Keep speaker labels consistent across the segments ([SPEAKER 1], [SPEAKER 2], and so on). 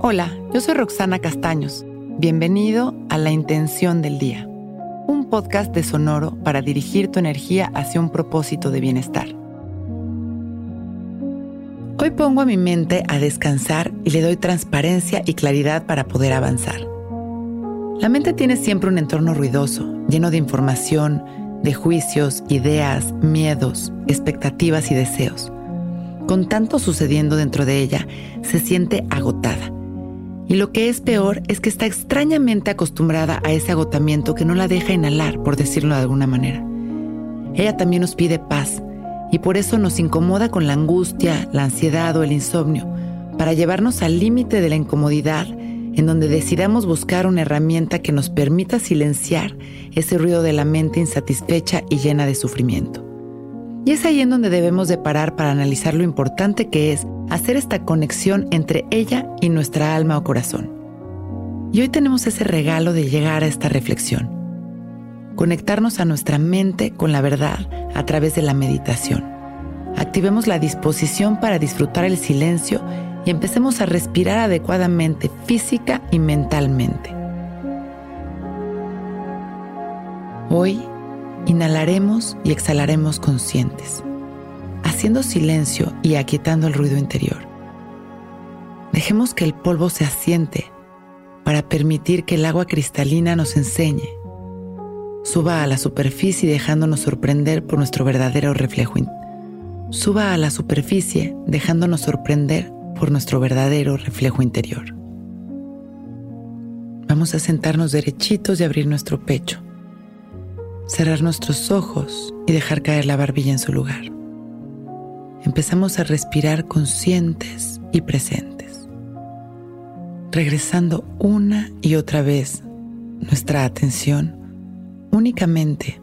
[SPEAKER 1] Hola, yo soy Roxana Castaños. Bienvenido a La Intención del Día, un podcast de Sonoro para dirigir tu energía hacia un propósito de bienestar. Hoy pongo a mi mente a descansar y le doy transparencia y claridad para poder avanzar. La mente tiene siempre un entorno ruidoso, lleno de información, de juicios, ideas, miedos, expectativas y deseos. Con tanto sucediendo dentro de ella, se siente agotada. Y lo que es peor es que está extrañamente acostumbrada a ese agotamiento que no la deja inhalar, por decirlo de alguna manera. Ella también nos pide paz y por eso nos incomoda con la angustia, la ansiedad o el insomnio, para llevarnos al límite de la incomodidad en donde decidamos buscar una herramienta que nos permita silenciar ese ruido de la mente insatisfecha y llena de sufrimiento. Y es ahí en donde debemos de parar para analizar lo importante que es hacer esta conexión entre ella y nuestra alma o corazón. Y hoy tenemos ese regalo de llegar a esta reflexión. Conectarnos a nuestra mente con la verdad a través de la meditación. Activemos la disposición para disfrutar el silencio y empecemos a respirar adecuadamente física y mentalmente. Hoy inhalaremos y exhalaremos conscientes, haciendo silencio y aquietando el ruido interior. Dejemos que el polvo se asiente para permitir que el agua cristalina nos enseñe. Suba a la superficie dejándonos sorprender por nuestro verdadero reflejo. Suba a la superficie dejándonos sorprender por nuestro verdadero reflejo interior. Vamos a sentarnos derechitos y abrir nuestro pecho, cerrar nuestros ojos y dejar caer la barbilla en su lugar. Empezamos a respirar conscientes y presentes, regresando una y otra vez nuestra atención únicamente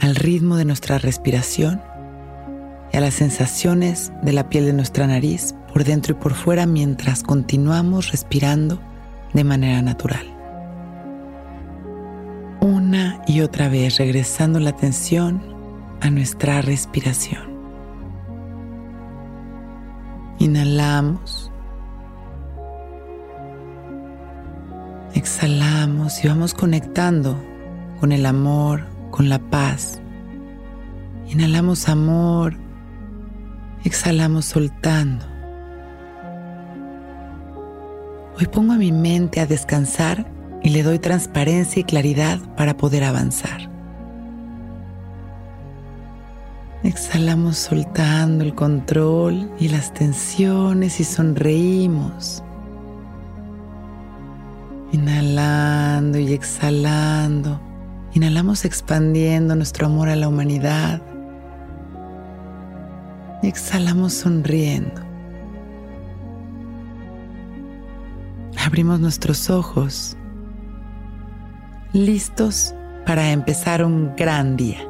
[SPEAKER 1] al ritmo de nuestra respiración y a las sensaciones de la piel de nuestra nariz por dentro y por fuera mientras continuamos respirando de manera natural. Una y otra vez regresando la atención a nuestra respiración. Inhalamos. Exhalamos y vamos conectando con el amor, con la paz. Inhalamos amor, exhalamos soltando. Hoy pongo a mi mente a descansar y le doy transparencia y claridad para poder avanzar. Exhalamos soltando el control y las tensiones y sonreímos. Inhalando y exhalando. Inhalamos expandiendo nuestro amor a la humanidad. Y exhalamos sonriendo. abrimos nuestros ojos, listos para empezar un gran día.